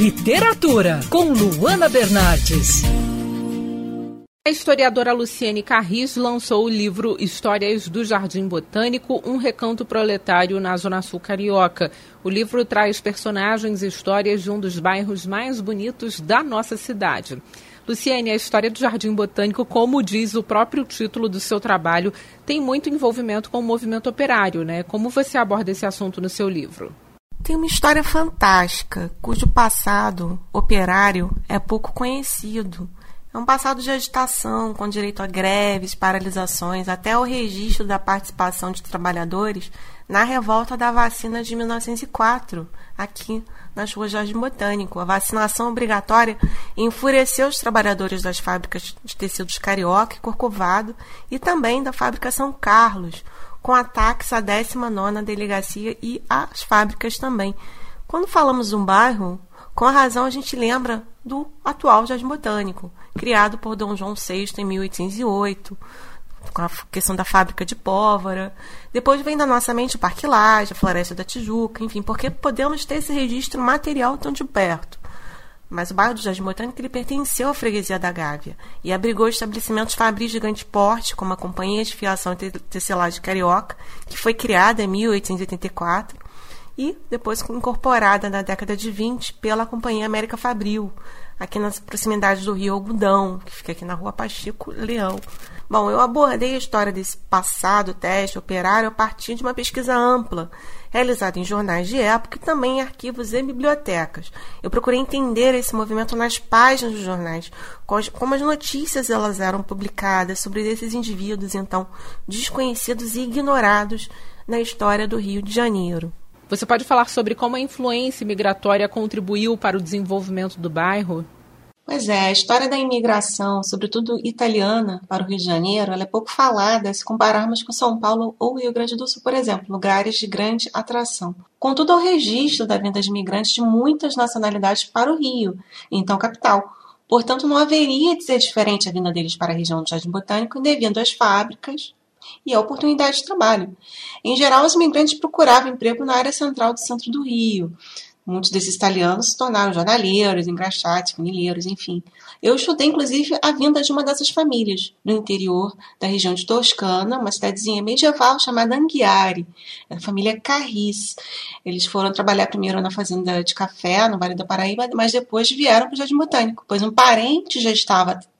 Literatura, com Luana Bernardes. A historiadora Luciene Carris lançou o livro Histórias do Jardim Botânico, um recanto proletário na Zona Sul Carioca. O livro traz personagens e histórias de um dos bairros mais bonitos da nossa cidade. Luciene, a história do Jardim Botânico, como diz o próprio título do seu trabalho, tem muito envolvimento com o movimento operário, né? Como você aborda esse assunto no seu livro? Tem uma história fantástica, cujo passado operário é pouco conhecido. É um passado de agitação, com direito a greves, paralisações, até o registro da participação de trabalhadores na revolta da vacina de 1904, aqui nas ruas Jardim Botânico. A vacinação obrigatória enfureceu os trabalhadores das fábricas de tecidos Carioca e Corcovado e também da fábrica São Carlos, com ataques à 19ª Delegacia e às fábricas também. Quando falamos um bairro, com a razão a gente lembra do atual Jardim Botânico, criado por Dom João VI em 1808, com a questão da fábrica de pólvora. Depois vem da nossa mente o Parque Laje, a Floresta da Tijuca, enfim, porque podemos ter esse registro material tão de perto. Mas o bairro do Jardim Botânico ele pertenceu à freguesia da Gávea e abrigou estabelecimentos fabris de grande porte, como a Companhia de Fiação Tecelagem Carioca, que foi criada em 1884 e depois incorporada na década de 20 pela Companhia América Fabril, aqui nas proximidades do Rio Algodão, que fica aqui na rua Pachico Leão. Bom, eu abordei a história desse passado teste operário a partir de uma pesquisa ampla, realizada em jornais de época e também em arquivos e bibliotecas. Eu procurei entender esse movimento nas páginas dos jornais, como as notícias elas eram publicadas sobre esses indivíduos, então, desconhecidos e ignorados na história do Rio de Janeiro. Você pode falar sobre como a influência migratória contribuiu para o desenvolvimento do bairro? Pois é, a história da imigração, sobretudo italiana, para o Rio de Janeiro, ela é pouco falada se compararmos com São Paulo ou Rio Grande do Sul, por exemplo, lugares de grande atração. Contudo, há o registro da vinda de imigrantes de muitas nacionalidades para o Rio, então capital. Portanto, não haveria de ser diferente a vinda deles para a região do Jardim Botânico devido às fábricas e a oportunidade de trabalho. Em geral, os imigrantes procuravam emprego na área central do centro do Rio, Muitos desses italianos se tornaram jornaleiros, engraxates, funileiros, enfim. Eu estudei, inclusive, a vinda de uma dessas famílias no interior da região de Toscana, uma cidadezinha medieval chamada Anghiari, a família Carris. Eles foram trabalhar primeiro na fazenda de café, no Vale do Paraíba, mas depois vieram para o Jardim Botânico, pois um parente já estava